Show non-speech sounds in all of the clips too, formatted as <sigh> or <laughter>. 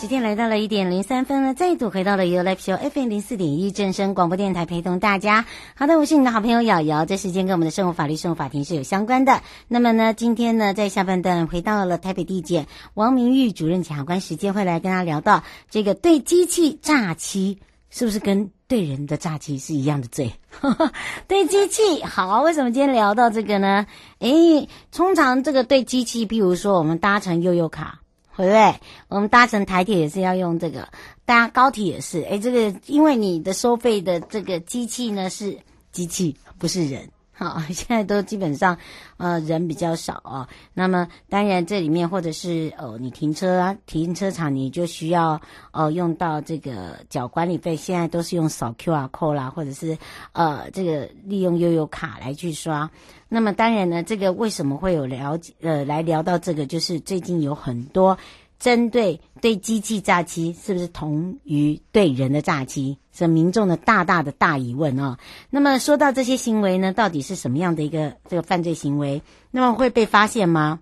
时间来到了一点零三分了，再度回到了 You Live Show FM 零四点一正声广播电台，陪同大家。好的，我是你的好朋友瑶瑶。这时间跟我们的生活法律、生活法庭是有相关的。那么呢，今天呢，在下半段回到了台北地检王明玉主任检察官时间，会来跟他聊到这个对机器诈欺是不是跟对人的诈欺是一样的罪？<laughs> 对机器好，为什么今天聊到这个呢？诶，通常这个对机器，比如说我们搭乘悠游卡。对不对？我们搭乘台铁也是要用这个，搭高铁也是。哎，这个因为你的收费的这个机器呢是机器，不是人。<laughs> 好，<laughs> 现在都基本上，呃，人比较少啊。那么当然这里面或者是哦，你停车啊，停车场你就需要哦用到这个缴管理费，现在都是用扫 QR code 啦，或者是呃这个利用悠游卡来去刷。那么当然呢，这个为什么会有了解呃来聊到这个，就是最近有很多。针对对机器诈欺是不是同于对人的诈欺，是民众的大大的大疑问啊、哦。那么说到这些行为呢，到底是什么样的一个这个犯罪行为？那么会被发现吗？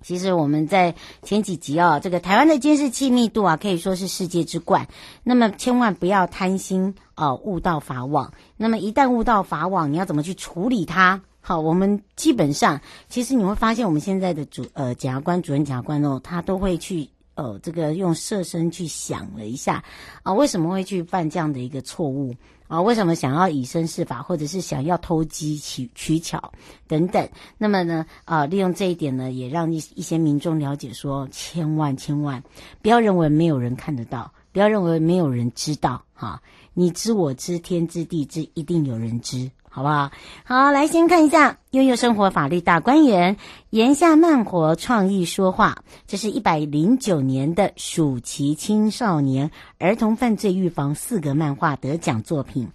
其实我们在前几集啊、哦，这个台湾的监视器密度啊，可以说是世界之冠。那么千万不要贪心哦，误堕法网。那么一旦误堕法网，你要怎么去处理它？好，我们基本上，其实你会发现，我们现在的主呃检察官、主任检察官哦，他都会去呃这个用设身去想了一下啊，为什么会去犯这样的一个错误啊？为什么想要以身试法，或者是想要偷机取取巧等等？那么呢啊，利用这一点呢，也让一一些民众了解说，千万千万不要认为没有人看得到，不要认为没有人知道哈，你知我知，天知地知，一定有人知。好不好？好，来先看一下悠悠生活法律大观园炎夏慢活创意说话，这是一百零九年的暑期青少年儿童犯罪预防四个漫画得奖作品。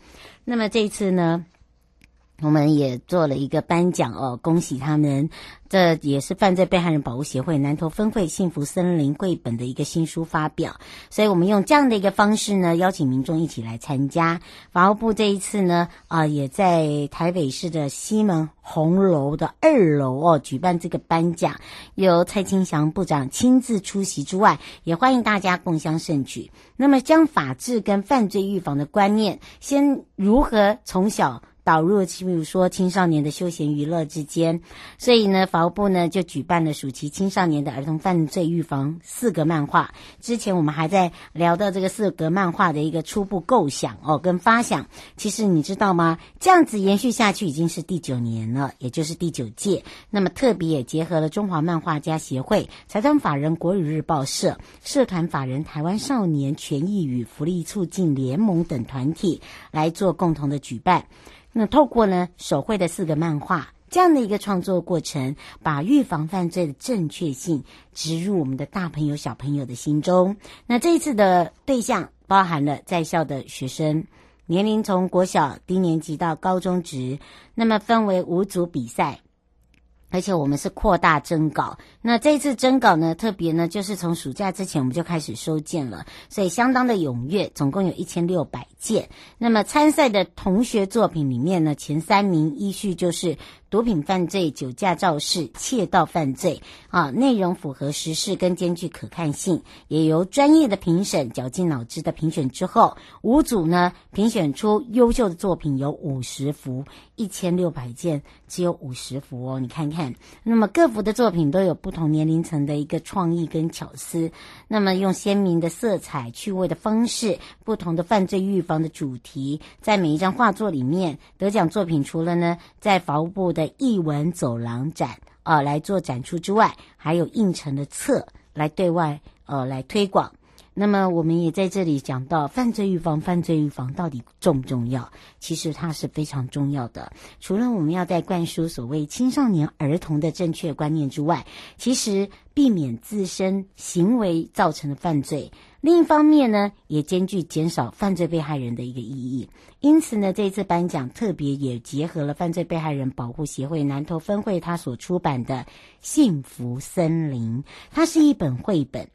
那么这一次呢，我们也做了一个颁奖哦，恭喜他们！这也是犯罪被害人保护协会南投分会幸福森林绘本的一个新书发表，所以我们用这样的一个方式呢，邀请民众一起来参加。法务部这一次呢，啊，也在台北市的西门红楼的二楼哦，举办这个颁奖，由蔡清祥部长亲自出席之外，也欢迎大家共襄盛举。那么，将法治跟犯罪预防的观念，先如何从小导入，比如说青少年的休闲娱乐之间，所以呢，法务部呢就举办了暑期青少年的儿童犯罪预防四格漫画。之前我们还在聊到这个四格漫画的一个初步构想哦，跟发想。其实你知道吗？这样子延续下去已经是第九年了，也就是第九届。那么特别也结合了中华漫画家协会、财团法人国语日报社、社团法人台湾少年权益与福利促进联盟等团体来做共同的举办。那透过呢手绘的四个漫画这样的一个创作过程，把预防犯罪的正确性植入我们的大朋友小朋友的心中。那这一次的对象包含了在校的学生，年龄从国小低年级到高中职，那么分为五组比赛。而且我们是扩大征稿，那这次征稿呢，特别呢，就是从暑假之前我们就开始收件了，所以相当的踊跃，总共有一千六百件。那么参赛的同学作品里面呢，前三名依序就是。毒品犯罪、酒驾肇事、窃盗犯罪啊，内容符合时事跟兼具可看性，也由专业的评审绞尽脑汁的评选之后，五组呢评选出优秀的作品有五十幅，一千六百件只有五十幅哦，你看看。那么各幅的作品都有不同年龄层的一个创意跟巧思，那么用鲜明的色彩、趣味的方式、不同的犯罪预防的主题，在每一张画作里面得奖作品，除了呢在法务部的。艺文走廊展啊、来做展出之外，还有印成的册来对外呃来推广。那么我们也在这里讲到犯罪预防，犯罪预防到底重不重要？其实它是非常重要的。除了我们要在灌输所谓青少年儿童的正确观念之外，其实避免自身行为造成的犯罪。另一方面呢，也兼具减少犯罪被害人的一个意义。因此呢，这一次颁奖特别也结合了犯罪被害人保护协会南投分会他所出版的《幸福森林》，它是一本绘本。《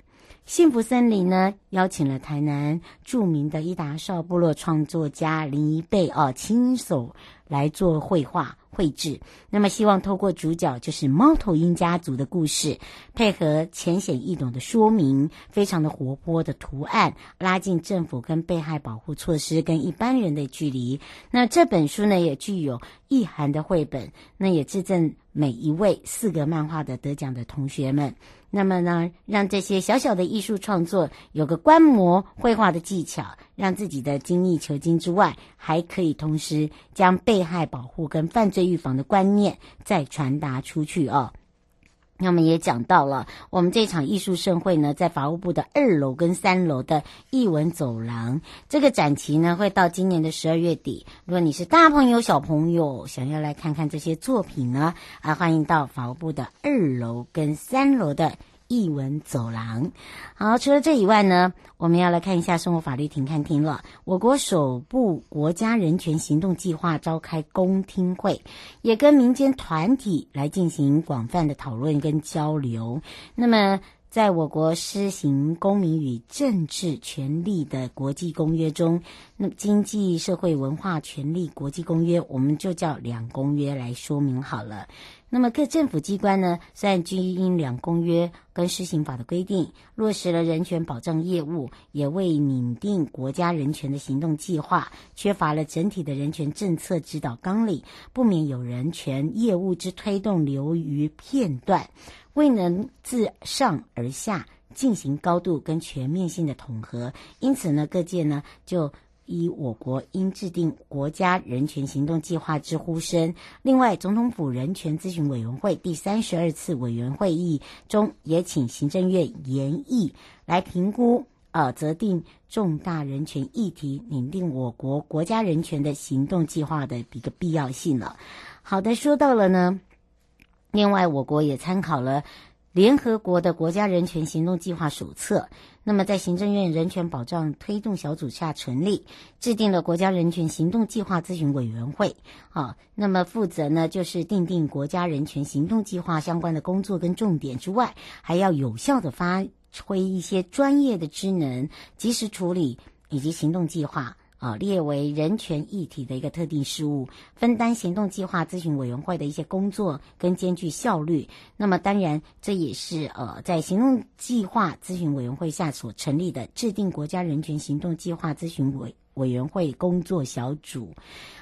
幸福森林》呢，邀请了台南著名的伊达少部落创作家林一贝哦，亲手来做绘画。绘制，那么希望透过主角就是猫头鹰家族的故事，配合浅显易懂的说明，非常的活泼的图案，拉近政府跟被害保护措施跟一般人的距离。那这本书呢，也具有意涵的绘本，那也致赠每一位四个漫画的得奖的同学们。那么呢，让这些小小的艺术创作有个观摩绘画的技巧，让自己的精益求精之外，还可以同时将被害保护跟犯罪预防的观念再传达出去哦。那么也讲到了，我们这场艺术盛会呢，在法务部的二楼跟三楼的艺文走廊，这个展期呢会到今年的十二月底。如果你是大朋友小朋友，想要来看看这些作品呢，啊，欢迎到法务部的二楼跟三楼的。艺文走廊，好，除了这以外呢，我们要来看一下生活法律停看听了。我国首部国家人权行动计划召开公听会，也跟民间团体来进行广泛的讨论跟交流。那么，在我国施行公民与政治权利的国际公约中，那经济社会文化权利国际公约，我们就叫两公约来说明好了。那么各政府机关呢，虽然均因两公约跟施行法的规定，落实了人权保障业务，也未拟定国家人权的行动计划，缺乏了整体的人权政策指导纲领，不免有人权业务之推动流于片段，未能自上而下进行高度跟全面性的统合，因此呢，各界呢就。一我国应制定国家人权行动计划之呼声。另外，总统府人权咨询委员会第三十二次委员会议中，也请行政院研议来评估，呃，择定重大人权议题，拟定我国国家人权的行动计划的一个必要性了。好的，说到了呢，另外，我国也参考了联合国的国家人权行动计划手册。那么，在行政院人权保障推动小组下成立，制定了国家人权行动计划咨询委员会。啊，那么负责呢，就是定定国家人权行动计划相关的工作跟重点之外，还要有效地发挥一些专业的职能，及时处理以及行动计划。啊，列为人权议题的一个特定事务，分担行动计划咨询委员会的一些工作跟兼具效率。那么，当然这也是呃，在行动计划咨询委员会下所成立的制定国家人权行动计划咨询委委员会工作小组。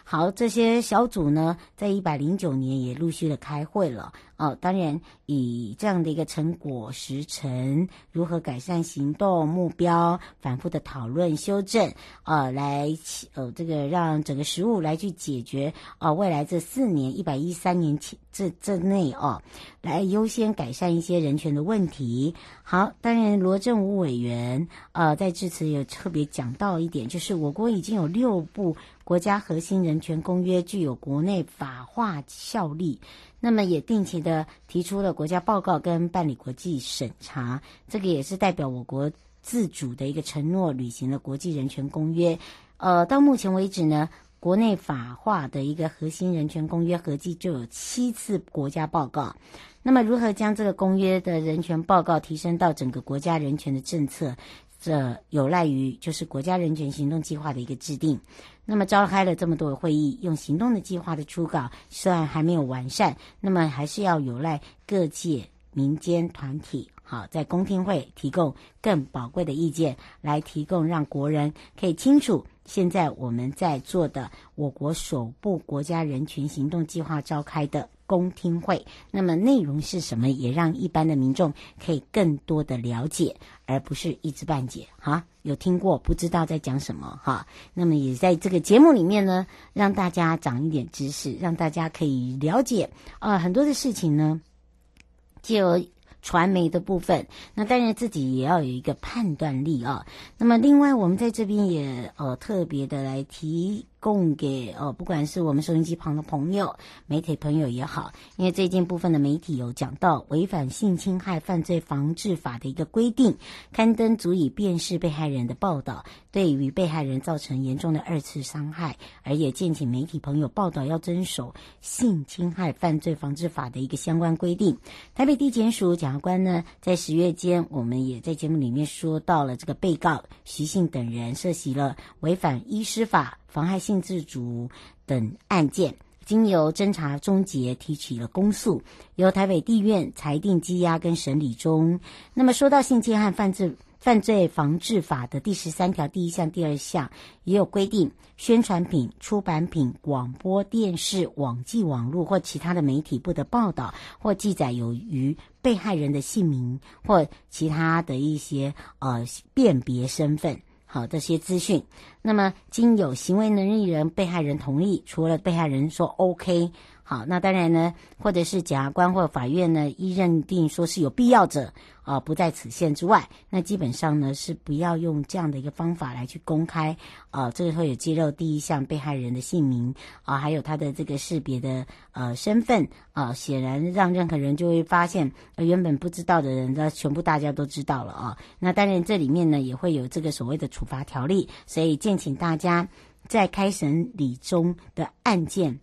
好，这些小组呢，在一百零九年也陆续的开会了。哦，当然以这样的一个成果时程，如何改善行动目标，反复的讨论修正，呃，来呃这个让整个实务来去解决啊、未来这四年一百一三年前这这内哦，来优先改善一些人权的问题。好，当然罗振武委员呃在致辞也特别讲到一点，就是我国已经有六部。国家核心人权公约具有国内法化效力，那么也定期的提出了国家报告跟办理国际审查，这个也是代表我国自主的一个承诺，履行了国际人权公约，呃，到目前为止呢，国内法化的一个核心人权公约合计就有七次国家报告。那么，如何将这个公约的人权报告提升到整个国家人权的政策？这有赖于就是国家人权行动计划的一个制定。那么，召开了这么多的会议，用行动的计划的初稿虽然还没有完善，那么还是要有赖各界民间团体，好，在公听会提供更宝贵的意见，来提供让国人可以清楚。现在我们在做的，我国首部国家人权行动计划召开的公听会，那么内容是什么？也让一般的民众可以更多的了解，而不是一知半解。哈，有听过不知道在讲什么？哈，那么也在这个节目里面呢，让大家长一点知识，让大家可以了解啊、呃，很多的事情呢，就。传媒的部分，那当然自己也要有一个判断力啊。那么另外，我们在这边也呃特别的来提。供给哦，不管是我们收音机旁的朋友、媒体朋友也好，因为最近部分的媒体有讲到违反性侵害犯罪防治法的一个规定，刊登足以辨识被害人的报道，对于被害人造成严重的二次伤害，而也建请媒体朋友报道要遵守性侵害犯罪防治法的一个相关规定。台北地检署检察官呢，在十月间，我们也在节目里面说到了这个被告徐姓等人涉袭了违反医师法。妨害性自主等案件，经由侦查终结，提起了公诉，由台北地院裁定羁押跟审理中。那么说到性侵害犯罪犯罪防治法的第十三条第一项、第二项，也有规定，宣传品、出版品、广播电视、网际网络或其他的媒体不得报道或记载有于被害人的姓名或其他的一些呃辨别身份。好，这些资讯，那么经有行为能力人被害人同意，除了被害人说 OK。好，那当然呢，或者是检察官或法院呢，一认定说是有必要者，啊、不在此限之外，那基本上呢是不要用这样的一个方法来去公开，啊、这个会有揭露第一项被害人的姓名，啊，还有他的这个识别的呃身份，啊，显然让任何人就会发现，原本不知道的人，那全部大家都知道了啊。那当然这里面呢也会有这个所谓的处罚条例，所以敬请大家在开审理中的案件。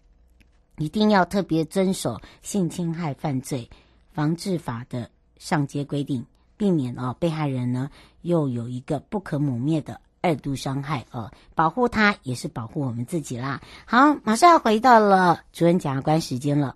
一定要特别遵守性侵害犯罪防治法的上阶规定，避免哦被害人呢又有一个不可磨灭的二度伤害哦，保护他也是保护我们自己啦。好，马上要回到了主任检察官时间了。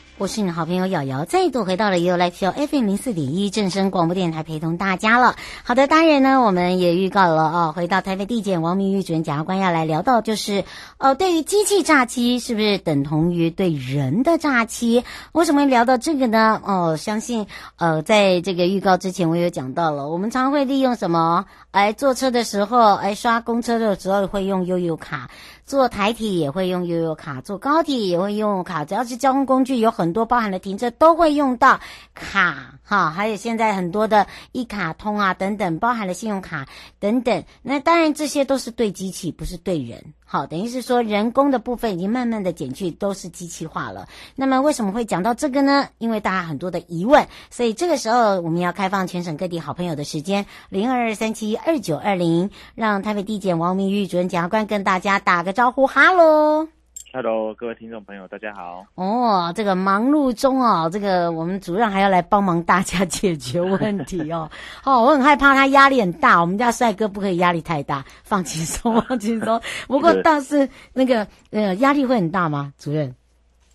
我是你的好朋友瑶瑶，再度回到了 You Life Show FM 零四点一正声广播电台，陪同大家了。好的，当然呢，我们也预告了哦，回到台北地检王明玉主任检察官要来聊到，就是呃，对于机器诈欺是不是等同于对人的诈欺？为什么聊到这个呢？哦，相信呃，在这个预告之前，我有讲到了，我们常会利用什么？哎，坐车的时候，哎，刷公车的时候会用悠游卡。坐台铁也会用悠游卡，坐高铁也会用卡，只要是交通工具，有很多包含的停车都会用到卡哈，还有现在很多的一卡通啊等等，包含了信用卡等等。那当然这些都是对机器，不是对人。好，等于是说人工的部分已经慢慢的减去，都是机器化了。那么为什么会讲到这个呢？因为大家很多的疑问，所以这个时候我们要开放全省各地好朋友的时间零二二三七二九二零，让台北地检王明玉主任检察官跟大家打个招呼，哈喽。Hello，各位听众朋友，大家好。哦，这个忙碌中哦，这个我们主任还要来帮忙大家解决问题哦。<laughs> 哦，我很害怕他压力很大，我们家帅哥不可以压力太大，放轻松，放轻松。<laughs> 不过倒是那个呃，压力会很大吗？主任？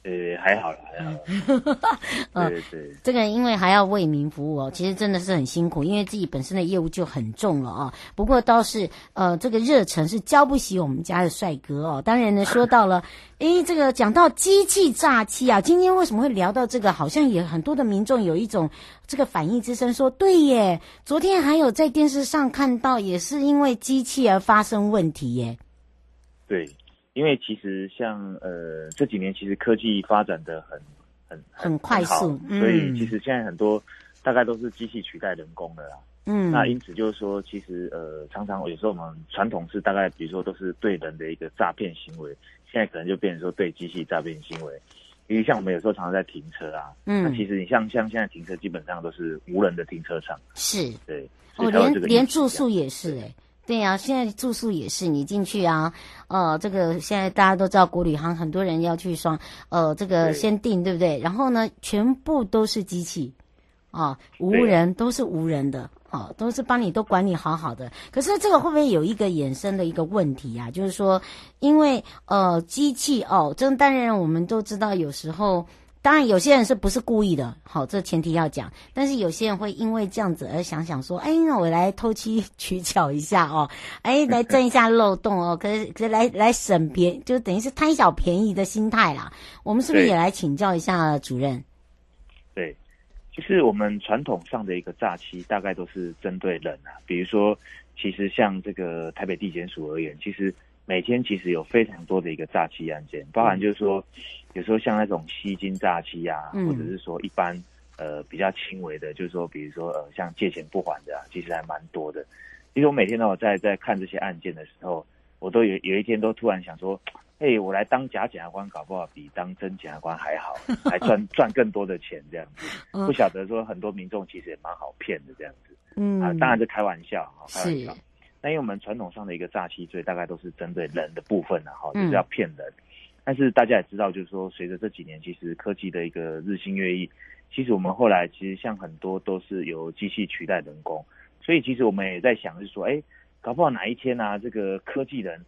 呃，还好啦，还好 <laughs> 对对，这个因为还要为民服务哦，其实真的是很辛苦，因为自己本身的业务就很重了啊。不过倒是呃，这个热忱是浇不熄我们家的帅哥哦。当然呢，说到了，<laughs> 诶，这个讲到机器诈欺啊，今天为什么会聊到这个？好像也很多的民众有一种这个反应之声，说对耶，昨天还有在电视上看到，也是因为机器而发生问题耶。对。因为其实像呃这几年其实科技发展的很很很，很快速，嗯，所以其实现在很多大概都是机器取代人工的啦。嗯，那因此就是说，其实呃常常有时候我们传统是大概比如说都是对人的一个诈骗行为，现在可能就变成说对机器诈骗行为。因为像我们有时候常常在停车啊，嗯，那其实你像像现在停车基本上都是无人的停车场，是，对，哦，连连住宿也是哎。对呀、啊，现在住宿也是你进去啊，呃，这个现在大家都知道国旅行很多人要去双，呃，这个先订对不对？然后呢，全部都是机器，啊，无人都是无人的，啊，都是帮你都管理好好的。可是这个会不会有一个衍生的一个问题啊？就是说，因为呃，机器哦，这当然我们都知道，有时候。当然，有些人是不是故意的？好，这前提要讲。但是有些人会因为这样子而想想说：“哎，那我来偷机取巧一下哦，<laughs> 哎，来钻一下漏洞哦，可是可是来来省别，就等于是贪小便宜的心态啦。”我们是不是也来请教一下主任？对，其实我们传统上的一个诈欺，大概都是针对人啊。比如说，其实像这个台北地检署而言，其实。每天其实有非常多的一个诈欺案件，包含就是说，有时候像那种吸金诈欺啊，或者是说一般呃比较轻微的，就是说比如说呃像借钱不还的啊，其实还蛮多的。其实我每天呢，我在在看这些案件的时候，我都有有一天都突然想说，哎，我来当假检察官，搞不好比当真检察官还好，<laughs> 还赚赚更多的钱这样子。不晓得说很多民众其实也蛮好骗的这样子。嗯啊，当然是开玩笑啊，开玩笑。那因为我们传统上的一个诈欺罪，大概都是针对人的部分，哈，就是要骗人。但是大家也知道，就是说，随着这几年其实科技的一个日新月异，其实我们后来其实像很多都是由机器取代人工，所以其实我们也在想，是说，哎，搞不好哪一天啊，这个科技人，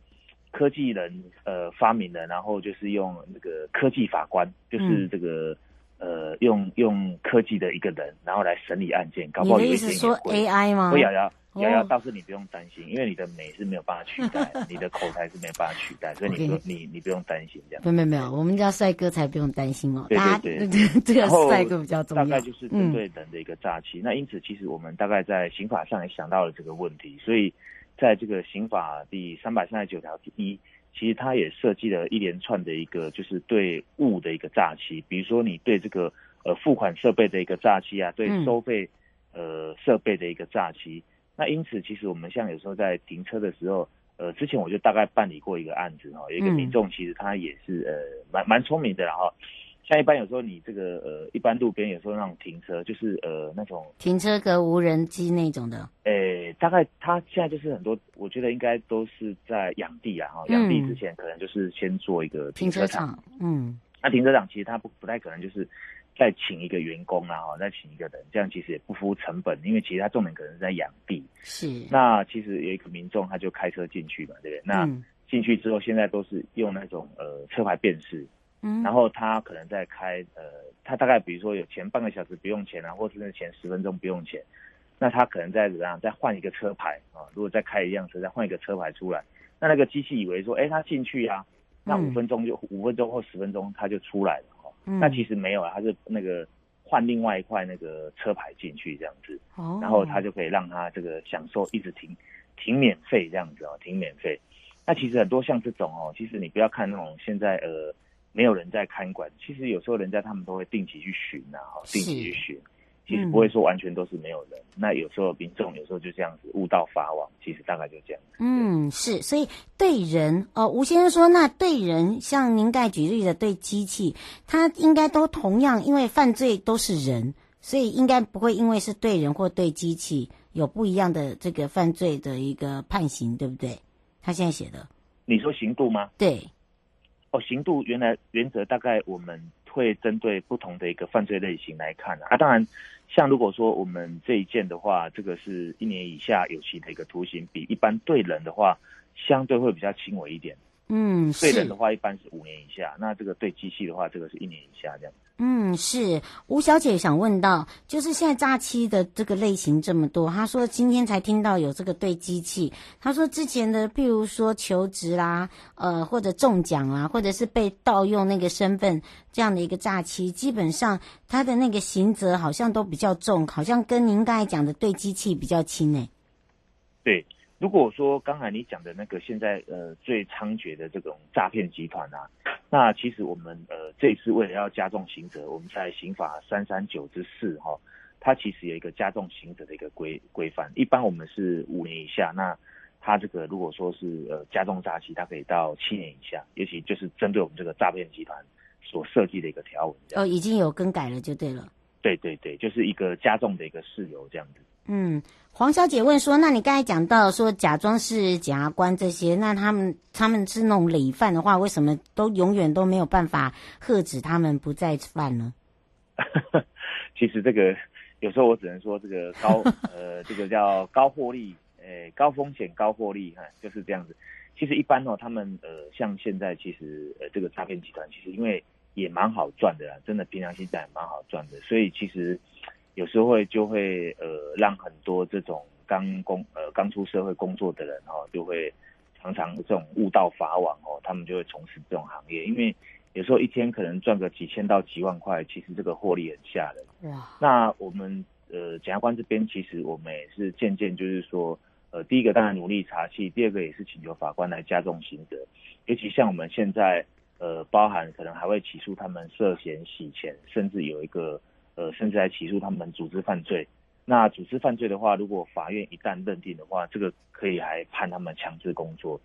科技人呃发明了，然后就是用那个科技法官，就是这个呃用用科技的一个人，然后来审理案件，搞不好有一天。你的意思说 AI 吗？会瑶瑶。瑶瑶倒是你不用担心，因为你的美是没有办法取代，你的口才是没有办法取代，所以你不你你不用担心这样。没有没有，我们家帅哥才不用担心哦。对对对，<laughs> 这个帅哥比较重要。大概就是针对人的一个诈欺，那因此其实我们大概在刑法上也想到了这个问题，所以在这个刑法第三百三十九条第一，其实它也设计了一连串的一个就是对物的一个诈欺，比如说你对这个呃付款设备的一个诈欺啊，对收费呃设备的一个诈欺。那因此，其实我们像有时候在停车的时候，呃，之前我就大概办理过一个案子哈，有一个民众其实他也是呃蛮蛮聪明的，然后像一般有时候你这个呃一般路边有时候那种停车就是呃那种停车格无人机那种的，诶，大概他现在就是很多，我觉得应该都是在养地啊哈，养地之前可能就是先做一个停车场，嗯，那停车场其实他不不太可能就是。再请一个员工啊，哈，再请一个人，这样其实也不敷成本，因为其实他重点可能是在养地。是。那其实有一个民众，他就开车进去嘛，对不对？那进去之后，现在都是用那种呃车牌辨识。嗯。然后他可能在开呃，他大概比如说有前半个小时不用钱啊，或者是前十分钟不用钱，那他可能在怎样再换一个车牌啊？如果再开一辆车，再换一个车牌出来，那那个机器以为说，哎，他进去啊，那五分钟就五分钟或十分钟他就出来了。嗯、那其实没有啊，他是那个换另外一块那个车牌进去这样子，哦，然后他就可以让他这个享受一直停停免费这样子哦，停免费。那其实很多像这种哦，其实你不要看那种现在呃没有人在看管，其实有时候人家他们都会定期去巡啊，定期去巡。其实不会说完全都是没有人，嗯、那有时候民众有时候就这样子误堕法网，其实大概就这样。嗯，是，所以对人哦，吴先生说，那对人像您刚才举例的对机器，它应该都同样，因为犯罪都是人，所以应该不会因为是对人或对机器有不一样的这个犯罪的一个判刑，对不对？他现在写的，你说刑度吗？对，哦，刑度原来原则大概我们会针对不同的一个犯罪类型来看啊，啊当然。像如果说我们这一件的话，这个是一年以下有期的一个图形，比一般对人的话，相对会比较轻微一点。嗯，对人的话一般是五年以下，那这个对机器的话，这个是一年以下这样。嗯，是吴小姐想问到，就是现在诈欺的这个类型这么多，她说今天才听到有这个对机器，她说之前的，譬如说求职啦，呃，或者中奖啊，或者是被盗用那个身份这样的一个诈欺，基本上他的那个刑责好像都比较重，好像跟您刚才讲的对机器比较轻诶。对。如果说刚才你讲的那个现在呃最猖獗的这种诈骗集团啊，那其实我们呃这一次为了要加重刑责，我们在刑法三三九之四哈，它其实有一个加重刑责的一个规规范。一般我们是五年以下，那它这个如果说是呃加重诈欺，它可以到七年以下，尤其就是针对我们这个诈骗集团所设计的一个条文。哦，已经有更改了就对了。对对对，就是一个加重的一个事由这样子。嗯，黄小姐问说：“那你刚才讲到说假装是检察官这些，那他们他们是那种累犯的话，为什么都永远都没有办法喝止他们不再犯呢？” <laughs> 其实这个有时候我只能说，这个高 <laughs> 呃，这个叫高获利，呃，高风险高获利哈，就是这样子。其实一般哦，他们呃，像现在其实呃，这个诈骗集团其实因为也蛮好赚的啦，真的平常心在也蛮好赚的，所以其实。有时候会就会呃让很多这种刚工呃刚出社会工作的人哈、哦，就会常常这种误堕法网哦，他们就会从事这种行业，因为有时候一天可能赚个几千到几万块，其实这个获利很吓人。哇！那我们呃检察官这边其实我们也是渐渐就是说呃第一个当然努力查缉，第二个也是请求法官来加重刑责，尤其像我们现在呃包含可能还会起诉他们涉嫌洗钱，甚至有一个。呃，甚至还起诉他们组织犯罪。那组织犯罪的话，如果法院一旦认定的话，这个可以还判他们强制工作，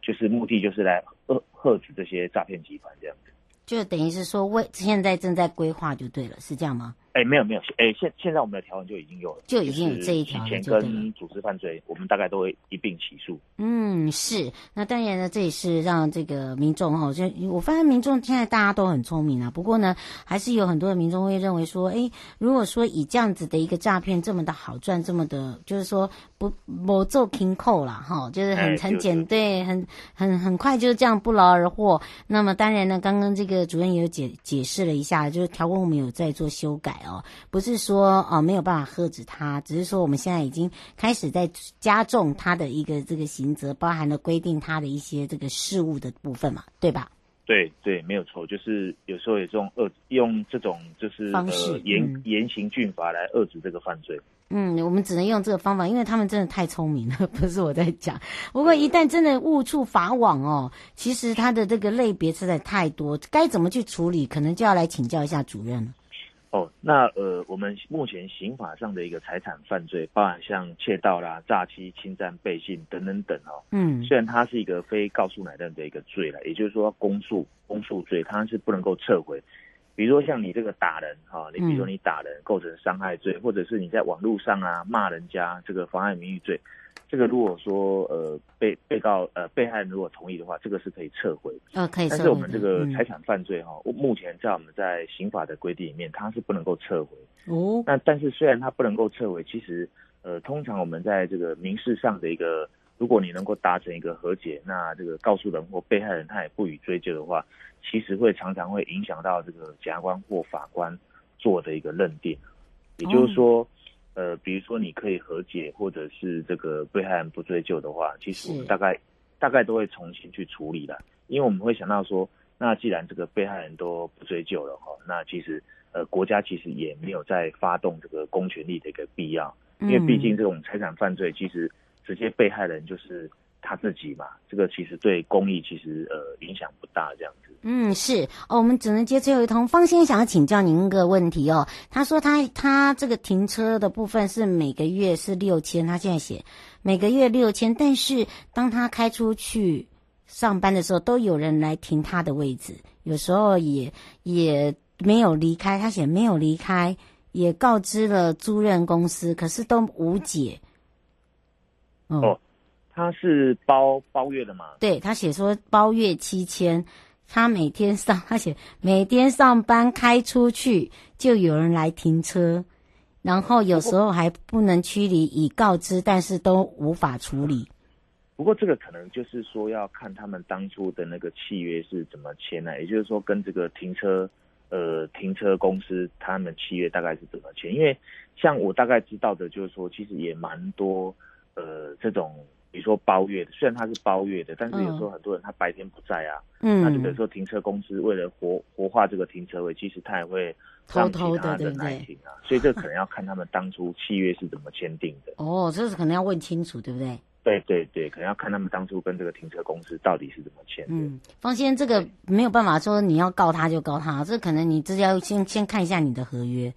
就是目的就是来遏遏制这些诈骗集团这样子。就等于是说，为现在正在规划就对了，是这样吗？哎，没有没有，哎，现现在我们的条文就已经有了，就已经有这一条钱跟组织犯罪，我们大概都会一并起诉。嗯，是。那当然呢，这也是让这个民众哈，就我发现民众现在大家都很聪明啊。不过呢，还是有很多的民众会认为说，哎，如果说以这样子的一个诈骗这么的好赚，这么的，就是说不不做平扣了哈，就是很很简对，很很很快就这样不劳而获。那么当然呢，刚刚这个主任也有解解释了一下，就是条文我们有在做修改。哦，不是说哦没有办法喝止他，只是说我们现在已经开始在加重他的一个这个刑责，包含了规定他的一些这个事物的部分嘛，对吧？对对，没有错，就是有时候有这种恶用这种就是方式严嗯、严刑峻法来遏制这个犯罪。嗯，我们只能用这个方法，因为他们真的太聪明了，<laughs> 不是我在讲。不过一旦真的误触法网哦，其实他的这个类别实在太多，该怎么去处理，可能就要来请教一下主任了。哦，那呃，我们目前刑法上的一个财产犯罪，包含像窃盗啦、诈欺、侵占、背信等等等哦。嗯，虽然它是一个非告诉乃论的一个罪了，也就是说公诉公诉罪，它是不能够撤回。比如说像你这个打人哈，你比如说你打人构成伤害罪，或者是你在网络上啊骂人家这个妨碍名誉罪。这个如果说呃被被告呃被害人如果同意的话，这个是可以撤回。呃、哦，可以撤回。但是我们这个财产犯罪哈，嗯、目前在我们在刑法的规定里面，它是不能够撤回。哦。那但是虽然它不能够撤回，其实呃通常我们在这个民事上的一个，如果你能够达成一个和解，那这个告诉人或被害人他也不予追究的话，其实会常常会影响到这个检察官或法官做的一个认定。也就是说。哦呃，比如说你可以和解，或者是这个被害人不追究的话，其实我们大概大概都会重新去处理的，因为我们会想到说，那既然这个被害人都不追究了哈，那其实呃国家其实也没有再发动这个公权力的一个必要，因为毕竟这种财产犯罪其实直接被害人就是。他自己嘛，这个其实对公益其实呃影响不大，这样子。嗯，是哦，我们只能接最后一通。方先生想要请教您一个问题哦，他说他他这个停车的部分是每个月是六千，他现在写每个月六千，但是当他开出去上班的时候，都有人来停他的位置，有时候也也没有离开，他写没有离开，也告知了租赁公司，可是都无解。哦。哦他是包包月的吗？对，他写说包月七千，他每天上，<laughs> 他写每天上班开出去就有人来停车，然后有时候还不能驱离，已告知，但是都无法处理。不不过这个可能就是说要看他们当初的那个契约是怎么签呢？也就是说跟这个停车呃停车公司他们契约大概是怎么签？因为像我大概知道的，就是说其实也蛮多呃这种。比如说包月的，虽然他是包月的，但是有时候很多人他白天不在啊，嗯，那就比如说停车公司为了活活化这个停车位，其实他也会让其他人来停啊，所以这可能要看他们当初契约是怎么签订的。哦，这是可能要问清楚，对不对？对对对，可能要看他们当初跟这个停车公司到底是怎么签的。嗯，方先生这个没有办法说你要告他就告他，这可能你自己要先先看一下你的合约。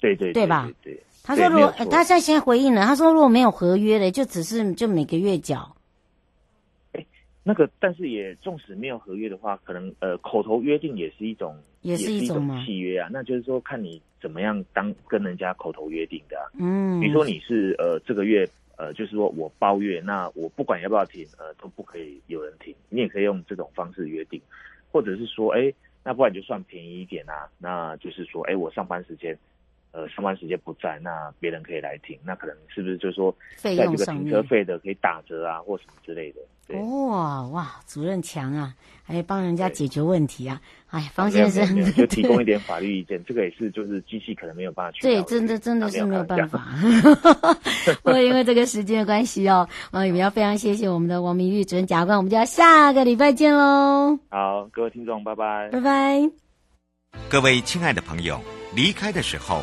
对对对，对吧？对，对，对。他说：“如果他现在先回应了，他说如果没有合约的，就只是就每个月缴。哎，那个，但是也纵使没有合约的话，可能呃口头约定也是一种，也是一种契约啊。那就是说看你怎么样当跟人家口头约定的啊。嗯，比如说你是呃这个月呃就是说我包月，那我不管要不要停呃都不可以有人停，你也可以用这种方式约定，或者是说哎那不然就算便宜一点啊，那就是说哎我上班时间。”呃，上班时间不在，那别人可以来停，那可能是不是就是说，在这个停车费的可以打折啊，或什么之类的？哇、哦、哇，主任强啊，还帮人家解决问题啊！哎，方先生 <laughs> 就提供一点法律意见，这个也是就是机器可能没有办法去。对，真的真的是没有办法。<laughs> 不过因为这个时间的关系哦，<laughs> 我也要非常谢谢我们的王明玉主任检察官，我们就要下个礼拜见喽。好，各位听众，拜拜，拜拜。各位亲爱的朋友，离开的时候。